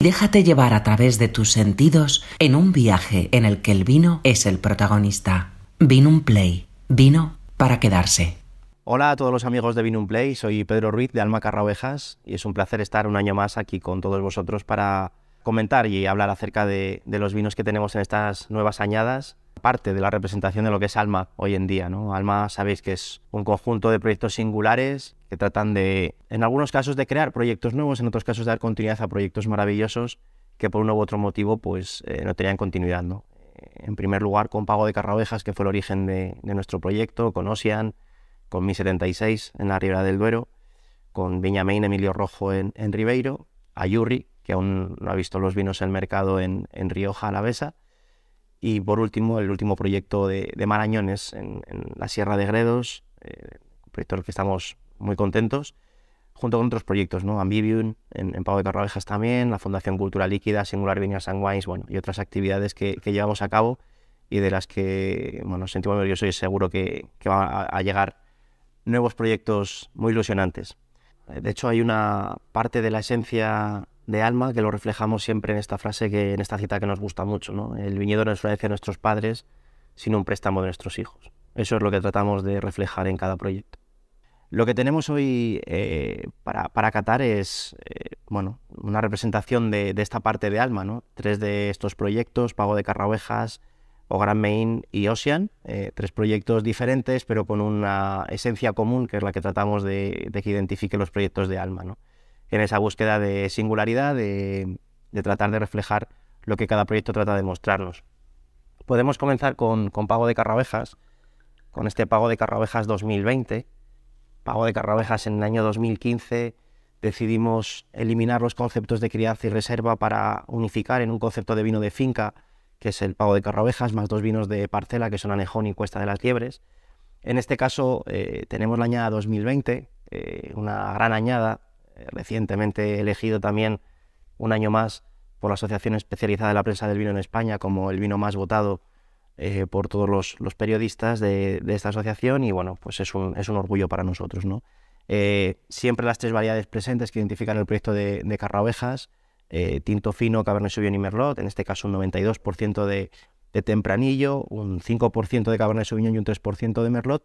Déjate llevar a través de tus sentidos en un viaje en el que el vino es el protagonista. Vino Play. Vino para quedarse. Hola a todos los amigos de Vino Play, soy Pedro Ruiz de Alma Carra Ovejas y es un placer estar un año más aquí con todos vosotros para comentar y hablar acerca de, de los vinos que tenemos en estas nuevas añadas parte de la representación de lo que es Alma hoy en día. ¿no? Alma sabéis que es un conjunto de proyectos singulares que tratan de, en algunos casos, de crear proyectos nuevos, en otros casos de dar continuidad a proyectos maravillosos que por uno u otro motivo pues eh, no tenían continuidad. ¿no? En primer lugar, con Pago de Carraovejas, que fue el origen de, nuestro proyecto, con Ocean, con Mi 76 en la Ribera del Duero, con Viñamain Emilio Rojo en, en Ribeiro, Ayurri, que aún no ha visto los vinos en el mercado en, en Rioja Alavesa, y por último, el último proyecto de, Marañones en, la Sierra de Gredos, eh, un proyecto que estamos muy contentos, junto con otros proyectos, ¿no? Ambivium, en, en de Carrabejas también, la Fundación Cultural Líquida, Singular Viñas and Wines, bueno, y otras actividades que, llevamos a cabo y de las que bueno, nos sentimos orgullosos y seguro que, que van a llegar nuevos proyectos muy ilusionantes. De hecho, hay una parte de la esencia de alma que lo reflejamos siempre en esta frase, que en esta cita que nos gusta mucho. ¿no? El viñedo no es una herencia de nuestros padres, sino un préstamo de nuestros hijos. Eso es lo que tratamos de reflejar en cada proyecto. Lo que tenemos hoy eh, para, para, catar es eh, bueno, una representación de, esta parte de Alma. ¿no? Tres de estos proyectos, Pago de Carraovejas, Grand Main y Ocean, eh, tres proyectos diferentes pero con una esencia común que es la que tratamos de, de que identifique los proyectos de Alma. ¿no? En esa búsqueda de singularidad, de, tratar de reflejar lo que cada proyecto trata de mostrarnos. Podemos comenzar con, Pago de Carrabejas, con este Pago de Carrabejas 2020. Pago de Carrabejas en el año 2015 decidimos eliminar los conceptos de crianza y reserva para unificar en un concepto de vino de finca, que es el Pago de Carrabejas, más dos vinos de parcela, que son Anejón y Cuesta de las Liebres. En este caso eh, tenemos la añada 2020, eh, una gran añada recientemente elegido también un año más por la Asociación Especializada de la Prensa del Vino en España como el vino más votado eh, por todos los, periodistas de, esta asociación y bueno, pues es un, es un orgullo para nosotros. ¿no? Eh, siempre las tres variedades presentes que identifican el proyecto de, de tinto fino, Cabernet Sauvignon y Merlot, en este caso un 92% de, de tempranillo, un 5% de Cabernet Sauvignon y un 3% de Merlot,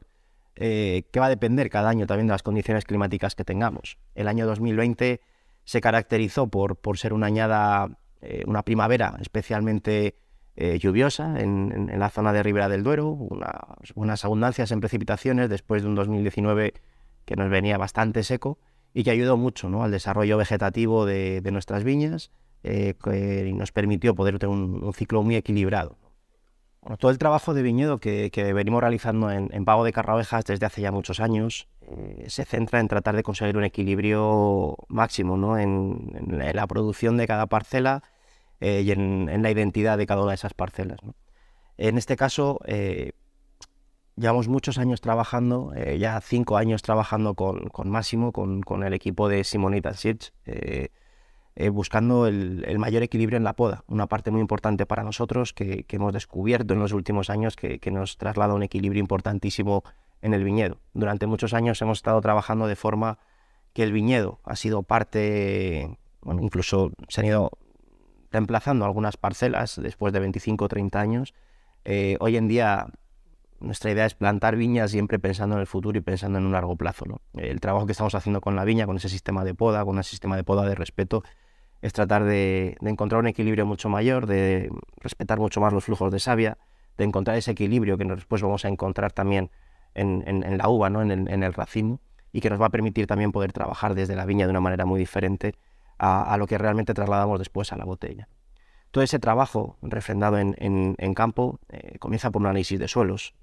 eh, que va a depender cada año también de las condiciones climáticas que tengamos. El año 2020 se caracterizó por, por ser una añada, eh, una primavera especialmente eh, lluviosa en, la zona de Ribera del Duero, unas abundancias en precipitaciones después de un 2019 que nos venía bastante seco y que ayudó mucho ¿no? al desarrollo vegetativo de, nuestras viñas y nos permitió poder tener un ciclo muy equilibrado todo el trabajo de viñedo que, venimos realizando en, Pago de Carraovejas desde hace ya muchos años eh, se centra en tratar de conseguir un equilibrio máximo ¿no? en, la producción de cada parcela eh, y en, la identidad de cada una de esas parcelas. En este caso, eh, llevamos muchos años trabajando, ya cinco años trabajando con, Máximo, con, el equipo de Simonita Sitch eh, buscando el, mayor equilibrio en la poda, una parte muy importante para nosotros que, hemos descubierto en los últimos años que, nos traslada un equilibrio importantísimo en el viñedo. Durante muchos años hemos estado trabajando de forma que el viñedo ha sido parte, bueno, incluso se han ido reemplazando algunas parcelas después de 25 o 30 años. Eh, hoy en día nuestra idea es plantar viñas siempre pensando en el futuro y pensando en un largo plazo. El trabajo que estamos haciendo con la viña, con ese sistema de poda, con ese sistema de poda de respeto, es tratar de, encontrar un equilibrio mucho mayor, de respetar mucho más los flujos de savia, de encontrar ese equilibrio que después vamos a encontrar también en, la uva, ¿no? en, el, racimo, y que nos va a permitir también poder trabajar desde la viña de una manera muy diferente a, lo que realmente trasladamos después a la botella. Todo ese trabajo refrendado en, campo eh, comienza por un análisis de suelos.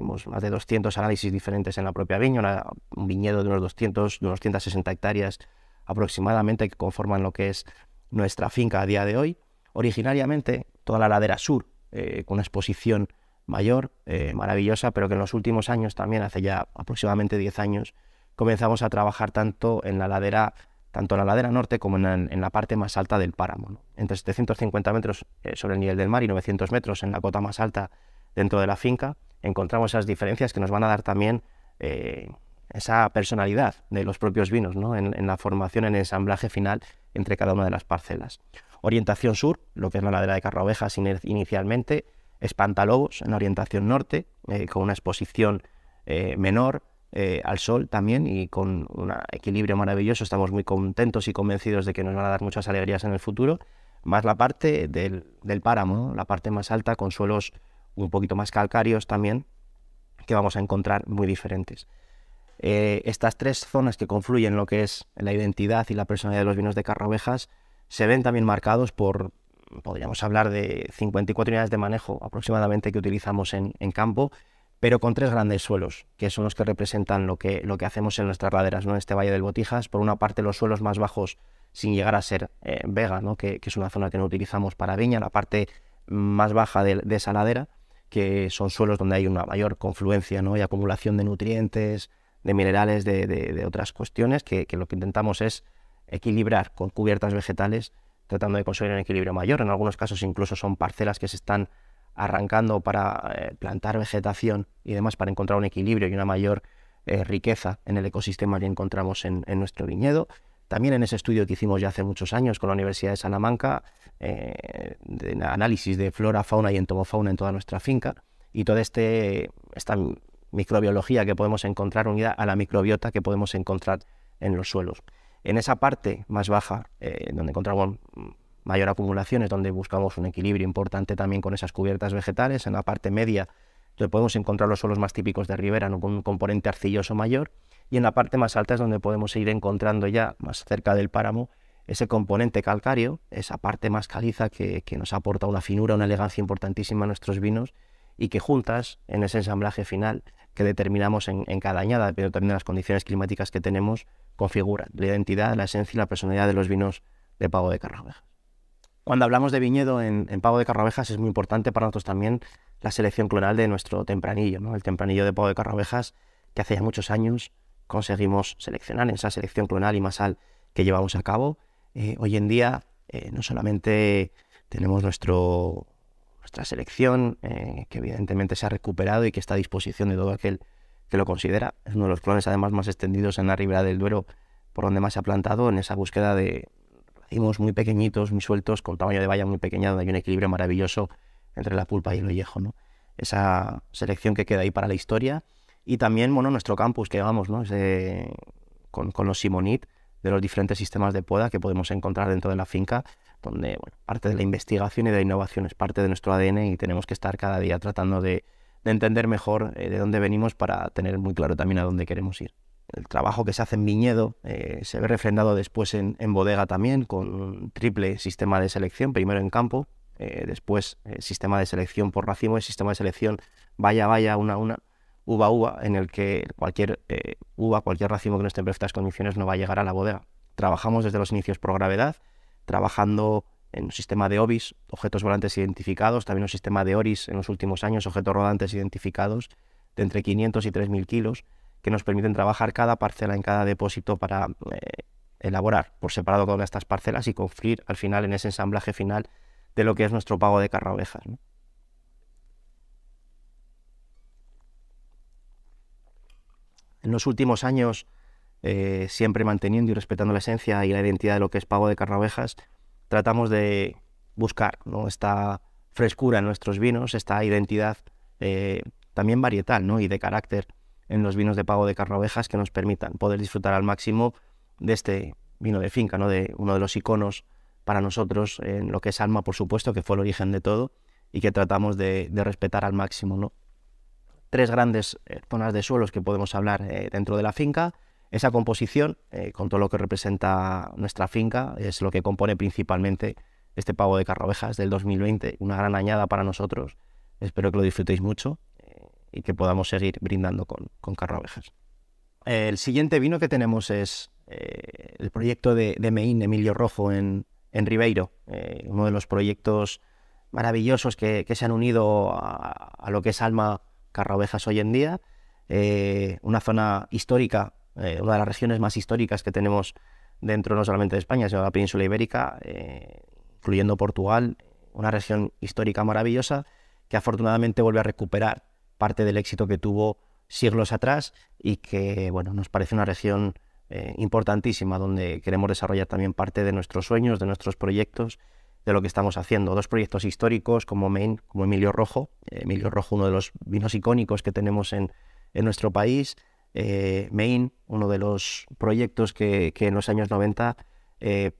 Hicimos más de 200 análisis diferentes en la propia viña, un viñedo de unos 200, de unos 160 hectáreas aproximadamente que conforman lo que es nuestra finca a día de hoy. Originariamente toda la ladera sur, eh, con una exposición mayor, eh, maravillosa, pero que en los últimos años también, hace ya aproximadamente 10 años, comenzamos a trabajar tanto en la ladera tanto en la ladera norte como en, la parte más alta del páramo, entre 750 metros eh, sobre el nivel del mar y 900 metros en la cota más alta dentro de la finca, encontramos esas diferencias que nos van a dar también esa personalidad de los propios vinos, ¿no? en, la formación, en el ensamblaje final entre cada una de las parcelas. Orientación sur, lo que es la ladera de Carraovejas inicialmente, Espantalobos en orientación norte, eh, con una exposición eh, menor eh, al sol también y con un equilibrio maravilloso. Estamos muy contentos y convencidos de que nos van a dar muchas alegrías en el futuro. Más la parte del, páramo, la parte más alta, con suelos un poquito más calcáreos también, que vamos a encontrar muy diferentes. estas tres zonas que confluyen en lo que es la identidad y la personalidad de los vinos de Carraovejas se ven también marcados por, podríamos hablar de 54 unidades de manejo aproximadamente que utilizamos en, campo, pero con tres grandes suelos, que son los que representan lo que, lo que hacemos en nuestras laderas, ¿no? en este Valle del Botijas. Por una parte, los suelos más bajos, sin llegar a ser eh, vega, ¿no? que, es una zona que no utilizamos para viña, la parte más baja de, esa ladera, que son suelos donde hay una mayor confluencia ¿no? y acumulación de nutrientes, de minerales, de, otras cuestiones, que, lo que intentamos es equilibrar con cubiertas vegetales tratando de conseguir un equilibrio mayor. En algunos casos incluso son parcelas que se están arrancando para eh, plantar vegetación y demás para encontrar un equilibrio y una mayor eh, riqueza en el ecosistema que encontramos en, nuestro viñedo. También en ese estudio que hicimos ya hace muchos años con la Universidad de Salamanca, eh, de análisis de flora, fauna y entomofauna en toda nuestra finca, y toda este, esta microbiología que podemos encontrar unida a la microbiota que podemos encontrar en los suelos. En esa parte más baja, eh, donde encontramos mayor acumulación, es donde buscamos un equilibrio importante también con esas cubiertas vegetales. En la parte media, donde podemos encontrar los suelos más típicos de ribera, con un componente arcilloso mayor. Y en la parte más alta es donde podemos ir encontrando ya, más cerca del páramo, ese componente calcáreo, esa parte más caliza que, nos aporta una finura, una elegancia importantísima a nuestros vinos y que juntas, en ese ensamblaje final que determinamos en, en cada añada, pero también en las condiciones climáticas que tenemos, configura la identidad, la esencia y la personalidad de los vinos de Pago de Carraovejas. Cuando hablamos de viñedo en, Pago de Carraovejas es muy importante para nosotros también la selección clonal de nuestro tempranillo, ¿no? el tempranillo de Pago de Carraovejas que hace ya muchos años conseguimos seleccionar en esa selección clonal y masal que llevamos a cabo. Eh, hoy en día eh, no solamente tenemos nuestro, nuestra selección, eh, que evidentemente se ha recuperado y que está a disposición de todo aquel que lo considera. Es uno de los clones además más extendidos en la ribera del Duero, por donde más se ha plantado, en esa búsqueda de racimos muy pequeñitos, muy sueltos, con tamaño de valla muy pequeña, donde hay un equilibrio maravilloso entre la pulpa y el ollejo. ¿no? Esa selección que queda ahí para la historia. Y también bueno, nuestro campus que vamos, ¿no? con, con, los Simonit de los diferentes sistemas de poda que podemos encontrar dentro de la finca, donde parte de la investigación y de la innovación es parte de nuestro ADN y tenemos que estar cada día tratando de de entender mejor eh, de dónde venimos para tener muy claro también a dónde queremos ir. El trabajo que se hace en viñedo eh, se ve refrendado después en, bodega también, con un triple sistema de selección, primero en campo, eh, después sistema de selección por racimo y sistema de selección vaya vaya, una una, uva uva, en el que cualquier uva, cualquier racimo que no esté en perfectas condiciones no va a llegar a la bodega. Trabajamos desde los inicios por gravedad, trabajando en un sistema de OBIS, objetos volantes identificados, también un sistema de ORIS en los últimos años, objetos rodantes identificados de entre 500 y 3.000 kilos, que nos permiten trabajar cada parcela en cada depósito para eh, elaborar por separado todas estas parcelas y confluir al final en ese ensamblaje final de lo que es nuestro pago de carra ovejas. En los últimos años, eh, siempre manteniendo y respetando la esencia y la identidad de lo que es pago de carra ovejas, tratamos de buscar ¿no? esta frescura en nuestros vinos, esta identidad eh, también varietal ¿no? y de carácter en los vinos de pago de carrovejas que nos permitan poder disfrutar al máximo de este vino de finca, ¿no? de uno de los iconos para nosotros en lo que es Alma, por supuesto, que fue el origen de todo y que tratamos de, respetar al máximo. ¿no? Tres grandes eh, zonas de suelos que podemos hablar eh, dentro de la finca, esa composición, eh, con todo lo que representa nuestra finca, es lo que compone principalmente este pavo de carrovejas del 2020, una gran añada para nosotros. Espero que lo disfrutéis mucho y que podamos seguir brindando con, con carrovejas. El siguiente vino que tenemos es el proyecto de, de Mein Emilio Rojo en, Ribeiro, uno de los proyectos maravillosos que, se han unido a, lo que es Alma Carrovejas hoy en día. una zona histórica eh, una de las regiones más históricas que tenemos dentro no solamente de España, sino de la península ibérica, eh, incluyendo Portugal, una región histórica maravillosa que afortunadamente vuelve a recuperar parte del éxito que tuvo siglos atrás y que bueno, nos parece una región eh, importantísima donde queremos desarrollar también parte de nuestros sueños, de nuestros proyectos, de lo que estamos haciendo. Dos proyectos históricos como Main, como Emilio Rojo, eh, Emilio Rojo uno de los vinos icónicos que tenemos en, en nuestro país, eh, Main, uno de los proyectos que, que en los años 90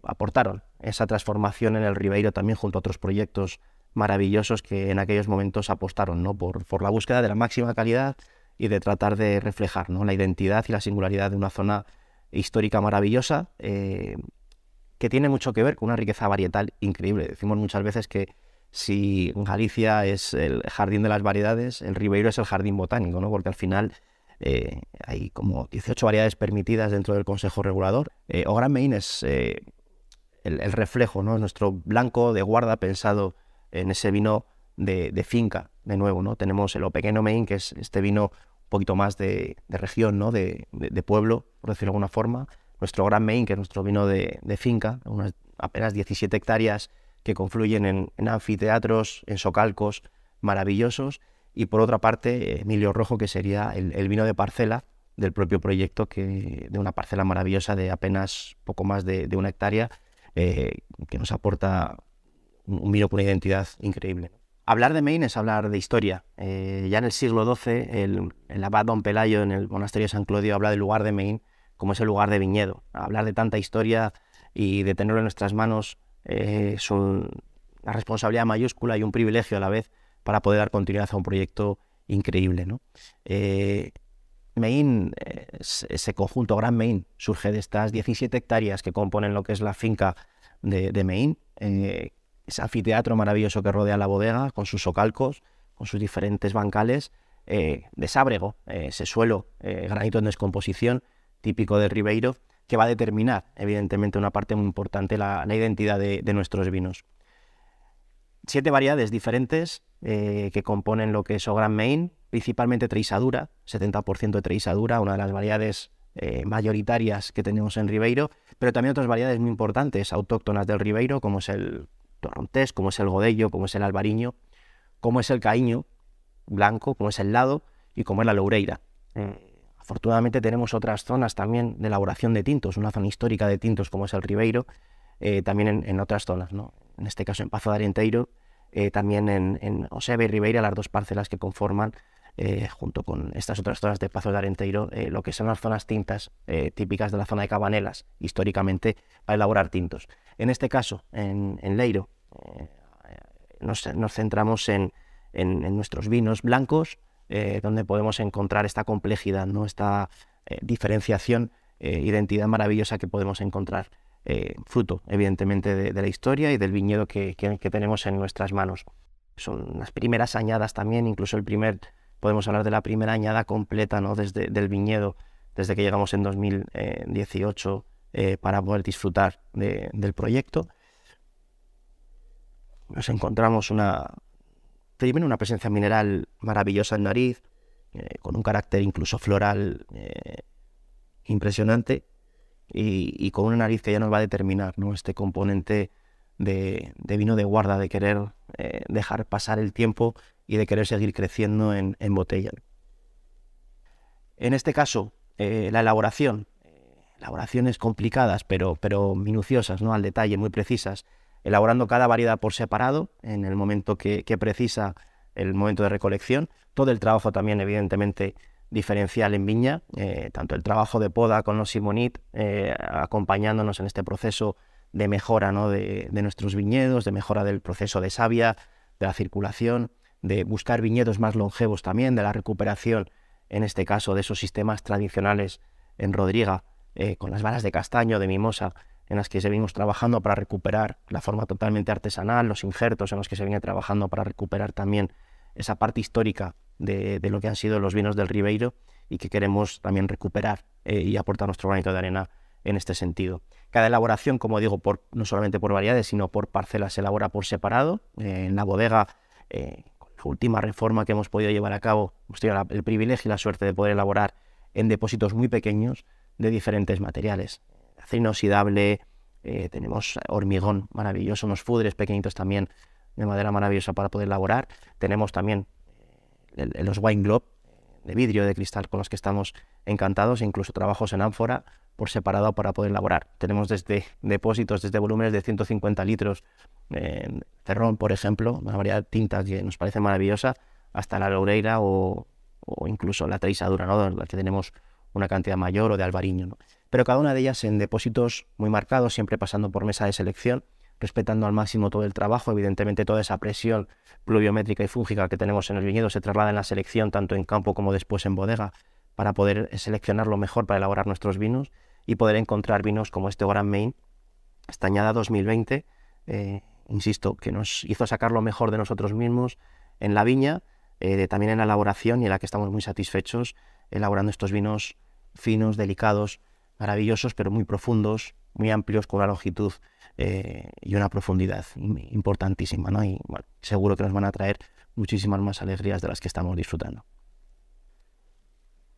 aportaron esa transformación en el Ribeiro también junto a otros proyectos maravillosos que en aquellos momentos apostaron ¿no? por, por la búsqueda de la máxima calidad, y de tratar de reflejar ¿no? la identidad y la singularidad de una zona histórica maravillosa eh, que tiene mucho que ver con una riqueza varietal increíble. Decimos muchas veces que si Galicia es el jardín de las variedades, el Ribeiro es el jardín botánico, ¿no? porque al final eh, hay como 18 variedades permitidas dentro del Consejo Regulador. Eh, o Gran Main es el, el, reflejo, ¿no? nuestro blanco de guarda pensado en ese vino de, de, finca, de nuevo. ¿no? Tenemos el O Pequeño Main, que es este vino poquito más de, región, ¿no? De, pueblo, por decirlo de alguna forma. Nuestro Gran Main, que es nuestro vino de, finca, unas apenas 17 hectáreas que confluyen en, anfiteatros, en socalcos maravillosos. Y por otra parte, Emilio Rojo, que sería el, vino de parcela del propio proyecto, que, de una parcela maravillosa de apenas poco más de, una hectárea, eh, que nos aporta un vino con una identidad increíble. Hablar de Maine es hablar de historia. Eh, ya en el siglo XII, el, abad Don Pelayo en el monasterio de San Claudio habla del lugar de Maine como ese lugar de viñedo. Hablar de tanta historia y de tenerlo en nuestras manos eh, es una responsabilidad mayúscula y un privilegio a la vez para poder dar continuidad a un proyecto increíble. ¿no? Eh, Maine, ese conjunto Gran Maine, surge de estas 17 hectáreas que componen lo que es la finca de, de Maine, ese anfiteatro maravilloso que rodea la bodega, con sus socalcos, con sus diferentes bancales, eh, de sábrego, eh, ese suelo, eh, granito en descomposición, típico del Ribeiro, que va a determinar, evidentemente, una parte muy importante, la, la identidad de, nuestros vinos. Siete variedades diferentes que componen lo que es Gran Main, principalmente Treisadura, 70% de Treisadura, una de las variedades mayoritarias que tenemos en Ribeiro, pero también otras variedades muy importantes, autóctonas del Ribeiro, como es el torrontés, como es el godello, como es el albariño, como es el caíño blanco, como es el lado y como es la loureira. Eh, afortunadamente tenemos otras zonas también de elaboración de tintos, una zona histórica de tintos como es el Ribeiro, eh, también en, otras zonas, ¿no? en este caso en Pazo de Arenteiro, eh, también en, en Osebe y Ribeira, las dos parcelas que conforman junto con estas otras zonas de Pazo de Arenteiro, lo que son las zonas tintas típicas de la zona de Cabanelas, históricamente, para elaborar tintos. En este caso, en, Leiro, eh, nos, centramos en, nuestros vinos blancos, eh, donde podemos encontrar esta complejidad, ¿no? esta eh, diferenciación, identidad maravillosa que podemos encontrar, fruto, evidentemente, de, la historia y del viñedo que, tenemos en nuestras manos. Son las primeras añadas también, incluso el primer, podemos hablar de la primera añada completa ¿no? desde del viñedo, desde que llegamos en 2018 eh, para poder disfrutar del proyecto. Nos encontramos una, primero una presencia mineral maravillosa en nariz, eh, con un carácter incluso floral eh, impresionante y, con una nariz que ya nos va a determinar ¿no? este componente de, vino de guarda, de querer dejar pasar el tiempo y de querer seguir creciendo en, en botella. En este caso, la elaboración elaboraciones complicadas, pero, pero minuciosas, ¿no? al detalle, muy precisas, elaborando cada variedad por separado en el momento que, precisa el momento de recolección. Todo el trabajo también, evidentemente, diferencial en viña, eh, tanto el trabajo de poda con los simonit, eh, acompañándonos en este proceso de mejora ¿no? de, nuestros viñedos, de mejora del proceso de savia, de la circulación, de buscar viñedos más longevos también, de la recuperación, en este caso, de esos sistemas tradicionales en Rodriga, eh, con las varas de castaño, de mimosa, en las que seguimos trabajando para recuperar la forma totalmente artesanal, los injertos en los que se viene trabajando para recuperar también esa parte histórica de, lo que han sido los vinos del Ribeiro y que queremos también recuperar eh, y aportar nuestro granito de arena en este sentido. Cada elaboración, como digo, por, no solamente por variedades, sino por parcelas, se elabora por separado. Eh, en la bodega, con la última reforma que hemos podido llevar a cabo, hemos tenido el privilegio y la suerte de poder elaborar en depósitos muy pequeños, de diferentes materiales. Acero inoxidable, eh, tenemos hormigón maravilloso, unos fudres pequeñitos también de madera maravillosa para poder elaborar. Tenemos también eh, los wine globe vidrio, de cristal, con los que estamos encantados, incluso trabajos en ánfora por separado para poder elaborar. Tenemos desde depósitos, desde volúmenes de 150 litros, en cerrón, por ejemplo, una variedad de tintas que nos parece maravillosa, hasta la loureira o, incluso la treisadura, ¿no? la que tenemos una cantidad mayor, o de albariño. ¿no? Pero cada una de ellas en depósitos muy marcados, siempre pasando por mesa de selección, respetando al máximo todo el trabajo. Evidentemente, toda esa presión pluviométrica y fúngica que tenemos en el viñedo se traslada en la selección, tanto en campo como después en bodega, para poder seleccionar lo mejor para elaborar nuestros vinos y poder encontrar vinos como este Grand Main, estañada 2020, eh, insisto, que nos hizo sacar lo mejor de nosotros mismos en la viña, eh, también en la elaboración y en la que estamos muy satisfechos elaborando estos vinos finos, delicados, maravillosos, pero muy profundos, muy amplios, con una longitud eh, y una profundidad importantísima, ¿no? Y seguro que nos van a traer muchísimas más alegrías de las que estamos disfrutando.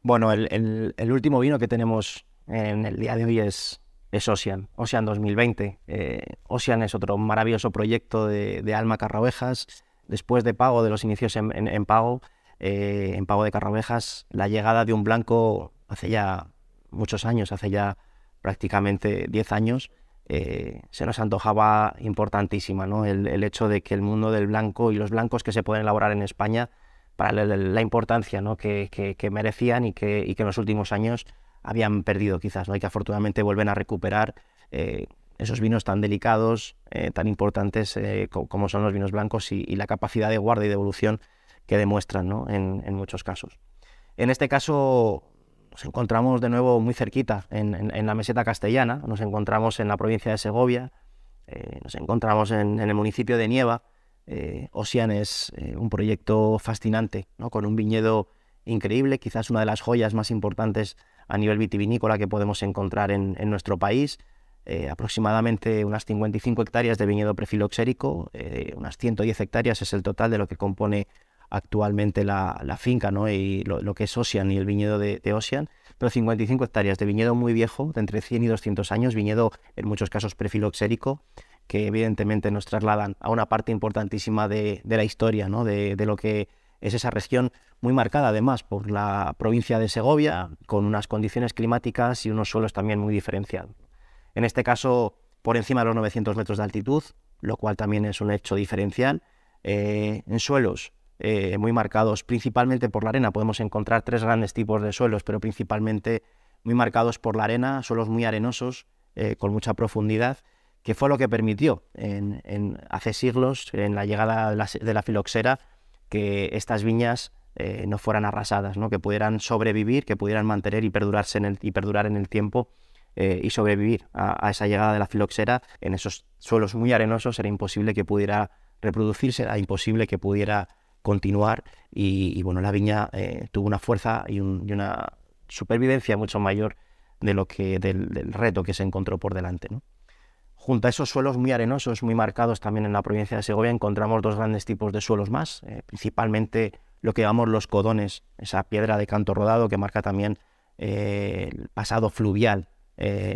Bueno, el, último vino que tenemos en el día de hoy es, es Ocean, Ocean 2020. Eh, Ocean es otro maravilloso proyecto de, Alma Carraovejas. Después de pago, de los inicios en, pago, eh, en pago de Carraovejas, la llegada de un blanco hace ya muchos años, hace ya prácticamente 10 años, eh, se nos antojaba importantísima, ¿no? El, hecho de que el mundo del blanco y los blancos que se pueden elaborar en España, para la, importancia ¿no? que, merecían y que, y que, en los últimos años habían perdido quizás, ¿no? y que afortunadamente vuelven a recuperar eh, esos vinos tan delicados, eh, tan importantes como son los vinos blancos y, la capacidad de guarda y de evolución que demuestran ¿no? en, en muchos casos. En este caso, nos encontramos de nuevo muy cerquita, en, la meseta castellana, nos encontramos en la provincia de Segovia, eh, nos encontramos en, el municipio de Nieva. Eh, Ocean es eh, un proyecto fascinante, ¿no? con un viñedo increíble, quizás una de las joyas más importantes a nivel vitivinícola que podemos encontrar en, nuestro país. aproximadamente unas 55 hectáreas de viñedo prefiloxérico, unas 110 hectáreas es el total de lo que compone actualmente la, finca ¿no? y lo, que es Ocean y el viñedo de, Ocean, pero 55 hectáreas de viñedo muy viejo, de entre 100 y 200 años, viñedo en muchos casos prefiloxérico, que evidentemente nos trasladan a una parte importantísima de, la historia, ¿no? de, lo que es esa región muy marcada además por la provincia de Segovia, con unas condiciones climáticas y unos suelos también muy diferenciados. En este caso, por encima de los 900 metros de altitud, lo cual también es un hecho diferencial. Eh, en suelos eh, muy marcados principalmente por la arena. Podemos encontrar tres grandes tipos de suelos, pero principalmente muy marcados por la arena, suelos muy arenosos, eh, con mucha profundidad, que fue lo que permitió en, hace siglos, en la llegada de la, filoxera, que estas viñas eh, no fueran arrasadas, que pudieran sobrevivir, que pudieran mantener y, perdurarse en y perdurar en el tiempo y sobrevivir a, a, esa llegada de la filoxera en esos suelos muy arenosos. Era imposible que pudiera reproducirse, era imposible que pudiera continuar y, bueno, la viña eh, tuvo una fuerza y, una supervivencia mucho mayor de lo que del, reto que se encontró por delante. Junto a esos suelos muy arenosos, muy marcados también en la provincia de Segovia, encontramos dos grandes tipos de suelos más, eh, principalmente lo que llamamos los codones, esa piedra de canto rodado que marca también eh, el pasado fluvial,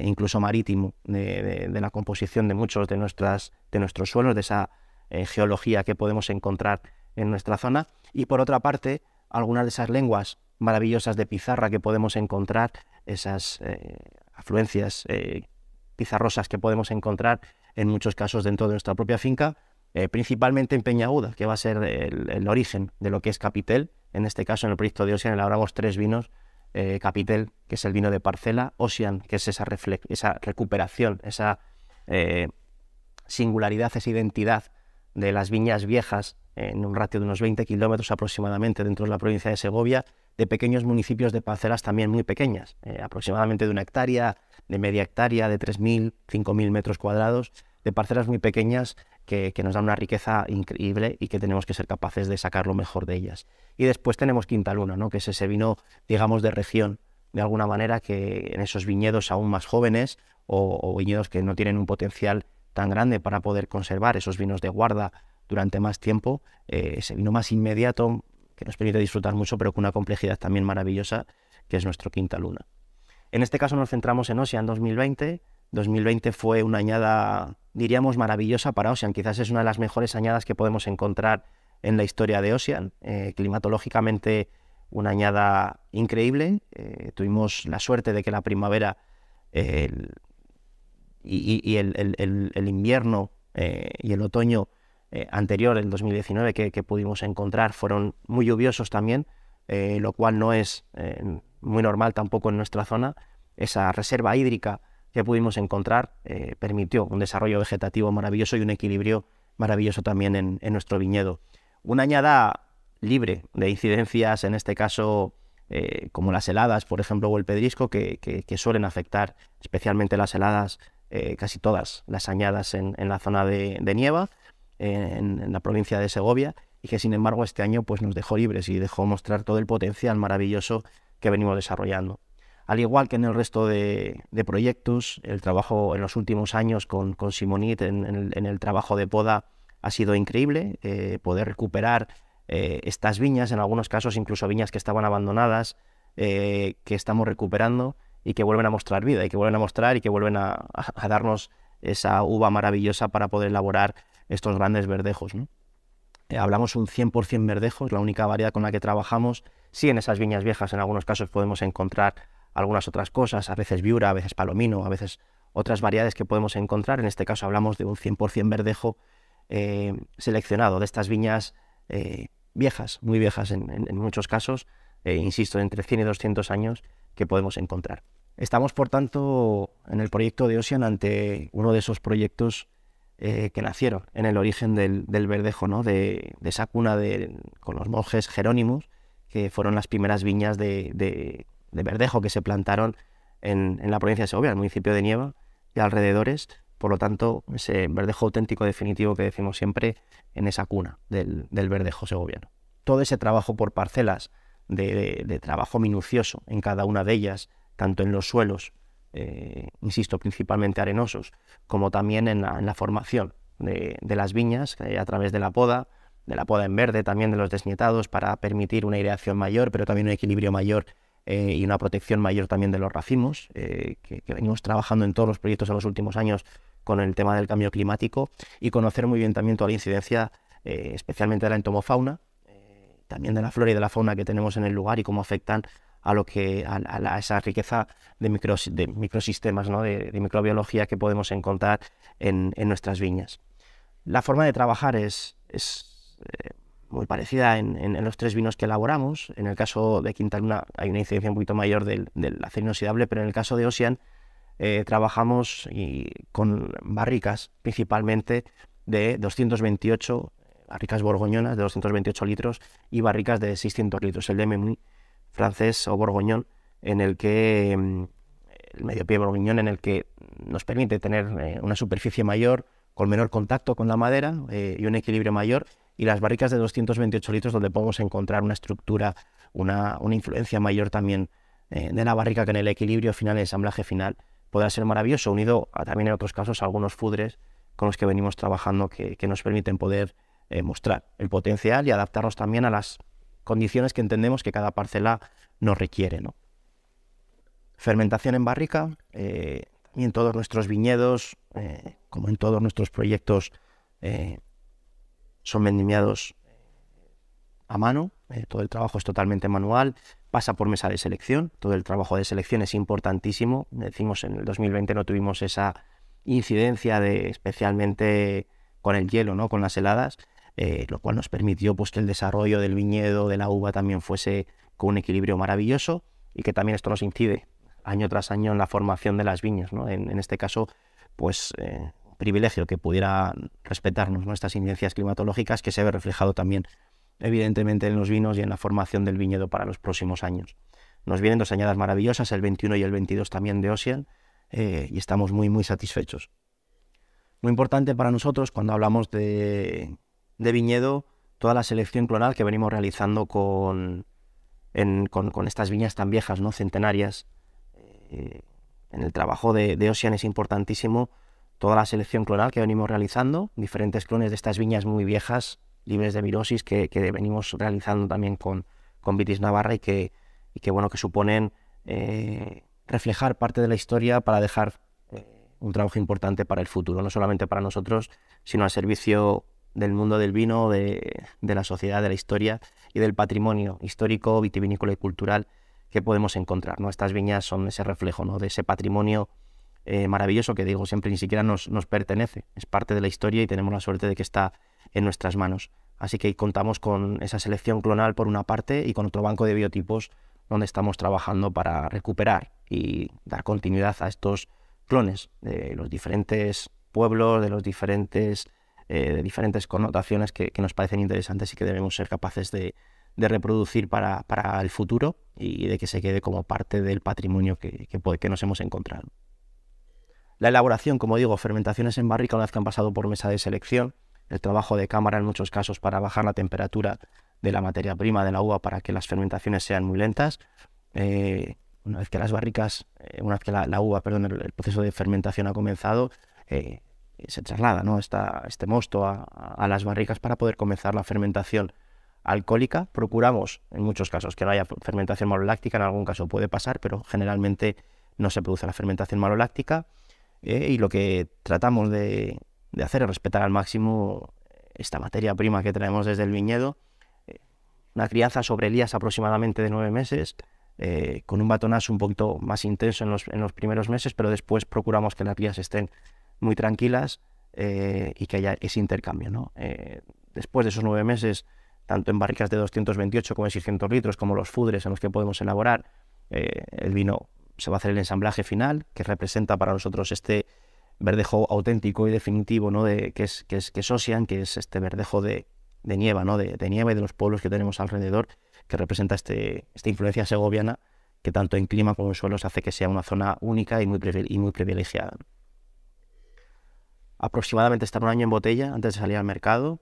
incluso marítimo, de, la composición de muchos de, nuestras, de nuestros suelos, de esa geología que podemos encontrar en nuestra zona. Y por otra parte, algunas de esas lenguas maravillosas de pizarra que podemos encontrar, esas eh, afluencias eh, pizarrosas que podemos encontrar en muchos casos dentro de nuestra propia finca, eh, principalmente en Peñaguda, que va a ser el, origen de lo que es Capitel. En este caso, en el proyecto de Ocean, elaboramos tres vinos. Capitel, que es el vino de parcela, Ocean, que es esa, esa recuperación, esa singularidad, esa identidad de las viñas viejas en un ratio de unos 20 kilómetros aproximadamente dentro de la provincia de Segovia, de pequeños municipios de parcelas también muy pequeñas, eh, aproximadamente de una hectárea, de media hectárea, de 3.000, 5.000 metros cuadrados, de parcelas muy pequeñas que, nos dan una riqueza increíble y que tenemos que ser capaces de sacar lo mejor de ellas. Y después tenemos Quinta Luna, ¿no? que es ese vino, digamos, de región, de alguna manera, que en esos viñedos aún más jóvenes o viñedos que no tienen un potencial tan grande para poder conservar esos vinos de guarda durante más tiempo, eh, ese vino más inmediato que nos permite disfrutar mucho, pero con una complejidad también maravillosa, que es nuestro Quinta Luna. En este caso nos centramos en Ocean 2020. 2020 fue una añada, diríamos, maravillosa para Ocean. Quizás es una de las mejores añadas que podemos encontrar en la historia de Ocean. Eh, climatológicamente una añada increíble. Eh, tuvimos la suerte de que la primavera y, el, invierno eh, y el otoño eh, anterior, el 2019, que, pudimos encontrar, fueron muy lluviosos también, lo cual no es muy normal tampoco en nuestra zona. Esa reserva hídrica que pudimos encontrar permitió un desarrollo vegetativo maravilloso y un equilibrio maravilloso también en, nuestro viñedo. Una añada libre de incidencias, en este caso eh, como las heladas, por ejemplo, o el pedrisco, que, suelen afectar especialmente las heladas, eh, casi todas las añadas en, la zona de, Nieva, en, la provincia de Segovia, y que sin embargo este año pues, nos dejó libres y dejó mostrar todo el potencial maravilloso que venimos desarrollando. Al igual que en el resto de, proyectos, el trabajo en los últimos años con, con Simonit en, el, trabajo de poda ha sido increíble, eh, poder recuperar eh, estas viñas, en algunos casos incluso viñas que estaban abandonadas, que estamos recuperando y que vuelven a mostrar vida y que vuelven a mostrar y que vuelven a, darnos esa uva maravillosa para poder elaborar estos grandes verdejos. Eh, hablamos un 100% verdejos, la única variedad con la que trabajamos. Sí, en esas viñas viejas en algunos casos podemos encontrar algunas otras cosas, a veces viura, a veces palomino, a veces otras variedades que podemos encontrar. En este caso hablamos de un 100% verdejo seleccionado de estas viñas viejas, muy viejas en, muchos casos, eh, insisto, entre 100 y 200 años que podemos encontrar. Estamos, por tanto, en el proyecto de Ocean ante uno de esos proyectos eh, que nacieron en el origen del, verdejo, ¿no? de, esa cuna de, con los monjes jerónimos, que fueron las primeras viñas de, verdejo que se plantaron en, la provincia de Segovia, el municipio de Nieva y alrededores, por lo tanto, ese verdejo auténtico definitivo que decimos siempre en esa cuna del, verdejo segoviano. Todo ese trabajo por parcelas, de, trabajo minucioso en cada una de ellas, tanto en los suelos, eh, insisto, principalmente arenosos, como también en la, formación de, las viñas a través de la poda, de la poda en verde, también de los desnietados, para permitir una aireación mayor, pero también un equilibrio mayor eh, y una protección mayor también de los racimos, eh, que, venimos trabajando en todos los proyectos en los últimos años con el tema del cambio climático y conocer muy bien también toda la incidencia, eh, especialmente de la entomofauna, también de la flora y de la fauna que tenemos en el lugar y cómo afectan a lo que a, esa riqueza de, de microsistemas, ¿no? de, microbiología que podemos encontrar en, nuestras viñas. La forma de trabajar es, es muy parecida en, los tres vinos que elaboramos. En el caso de Quinta Luna hay una incidencia un poquito mayor del, acero inoxidable, pero en el caso de Ocean eh, trabajamos con barricas principalmente de 228, barricas borgoñonas de 228 litros y barricas de 600 litros, el de francés o borgoñón, en el que mm, el medio pie borgoñón en el que nos permite tener eh, una superficie mayor, con menor contacto con la madera eh, y un equilibrio mayor y las barricas de 228 litros donde podemos encontrar una estructura, una, influencia mayor también eh, de la barrica que en el equilibrio final, el ensamblaje final, podrá ser maravilloso, unido a, también en otros casos a algunos fudres con los que venimos trabajando que, nos permiten poder eh, mostrar el potencial y adaptarnos también a las condiciones que entendemos que cada parcela nos requiere. Fermentación en barrica, eh, y en todos nuestros viñedos, como en todos nuestros proyectos son vendimiados eh, a mano, eh, todo el trabajo es totalmente manual, pasa por mesa de selección, todo el trabajo de selección es importantísimo, decimos en el 2020 no tuvimos esa incidencia de especialmente con el hielo, ¿no? con las heladas, eh, lo cual nos permitió pues, que el desarrollo del viñedo, de la uva también fuese con un equilibrio maravilloso y que también esto nos incide año tras año en la formación de las viñas. ¿no? En, este caso, pues privilegio que pudiera respetarnos nuestras incidencias climatológicas, que se ve reflejado también, evidentemente, en los vinos y en la formación del viñedo para los próximos años. Nos vienen dos añadas maravillosas, el 21 y el 22 también de Ocean, eh, y estamos muy, muy satisfechos. Muy importante para nosotros cuando hablamos de, viñedo, toda la selección clonal que venimos realizando con, con, estas viñas tan viejas, ¿no? centenarias. Eh, en el trabajo de, de Ocean es importantísimo toda la selección clonal que venimos realizando, diferentes clones de estas viñas muy viejas, libres de virosis, que, venimos realizando también con, con Vitis Navarra y que, que, bueno, que suponen eh, reflejar parte de la historia para dejar eh, un trabajo importante para el futuro, no solamente para nosotros, sino al servicio del mundo del vino, de, la sociedad, de la historia y del patrimonio histórico, vitivinícola y cultural que podemos encontrar. ¿no? Estas viñas son ese reflejo ¿no? de ese patrimonio eh, maravilloso que digo siempre ni siquiera nos, nos pertenece, es parte de la historia y tenemos la suerte de que está en nuestras manos. Así que contamos con esa selección clonal por una parte y con otro banco de biotipos donde estamos trabajando para recuperar y dar continuidad a estos clones de los diferentes pueblos, de los diferentes, eh, de diferentes connotaciones que, nos parecen interesantes y que debemos ser capaces de, reproducir para, el futuro y de que se quede como parte del patrimonio que, nos hemos encontrado. La elaboración, como digo, fermentaciones en barrica una vez que han pasado por mesa de selección, el trabajo de cámara en muchos casos para bajar la temperatura de la materia prima de la uva para que las fermentaciones sean muy lentas. Eh, una vez que las barricas, eh, una vez que la, uva, perdón, el, proceso de fermentación ha comenzado, se traslada ¿no? este mosto a, las barricas para poder comenzar la fermentación alcohólica. Procuramos, en muchos casos, que no haya fermentación maloláctica, en algún caso puede pasar, pero generalmente no se produce la fermentación maloláctica. y lo que tratamos de, de hacer es respetar al máximo esta materia prima que traemos desde el viñedo. Una crianza sobre elías aproximadamente de nueve meses, eh, con un batonazo un poquito más intenso en los, en los, primeros meses, pero después procuramos que las vías estén muy tranquilas eh, y que haya ese intercambio. ¿no? Eh, después de esos nueve meses, tanto en barricas de 228 como de 600 litros, como los fudres en los que podemos elaborar, el vino se va a hacer el ensamblaje final, que representa para nosotros este verdejo auténtico y definitivo, ¿no? De, que, es, que, es, que es Ocean, que es este verdejo de, de nieva, ¿no? De, y de los pueblos que tenemos alrededor, que representa este, esta influencia segoviana que tanto en clima como en suelos hace que sea una zona única y muy privilegiada. Aproximadamente estar un año en botella antes de salir al mercado.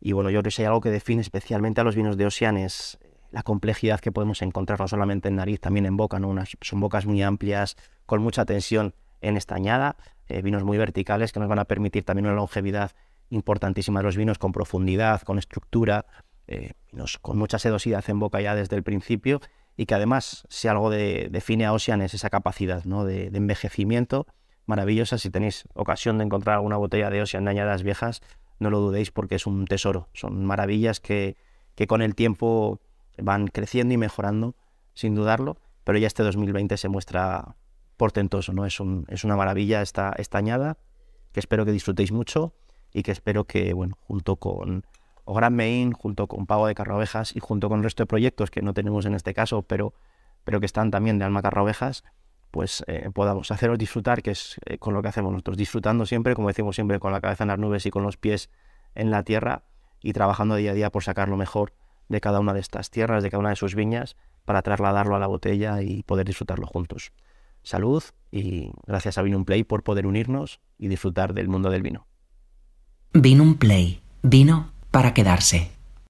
Y bueno, yo creo que si hay algo que define especialmente a los vinos de Ocean es la complejidad que podemos encontrar no solamente en nariz, también en boca, ¿no? son bocas muy amplias, con mucha tensión en esta añada, eh, vinos muy verticales que nos van a permitir también una longevidad importantísima de los vinos con profundidad, con estructura, eh, vinos con mucha sedosidad en boca ya desde el principio y que además, si algo define a Ocean es esa capacidad ¿no? de, envejecimiento maravillosa. Si tenéis ocasión de encontrar alguna botella de Ocean de añadas viejas, no lo dudéis porque es un tesoro. Son maravillas que, que con el tiempo van creciendo y mejorando, sin dudarlo, pero ya este 2020 se muestra portentoso, ¿no? Es, un, es una maravilla esta, esta añada, que espero que disfrutéis mucho y que espero que, bueno, junto con o Gran Main, junto con Pago de Carraovejas y junto con el resto de proyectos que no tenemos en este caso, pero, pero que están también de Alma Carraovejas, pues eh, podamos haceros disfrutar, que es eh, con lo que hacemos nosotros, disfrutando siempre, como decimos siempre, con la cabeza en las nubes y con los pies en la tierra y trabajando día a día por sacar lo mejor de cada una de estas tierras, de cada una de sus viñas, para trasladarlo a la botella y poder disfrutarlo juntos salud y gracias a Vinum Play por poder unirnos y disfrutar del mundo del vino. Vinum Play, vino para quedarse.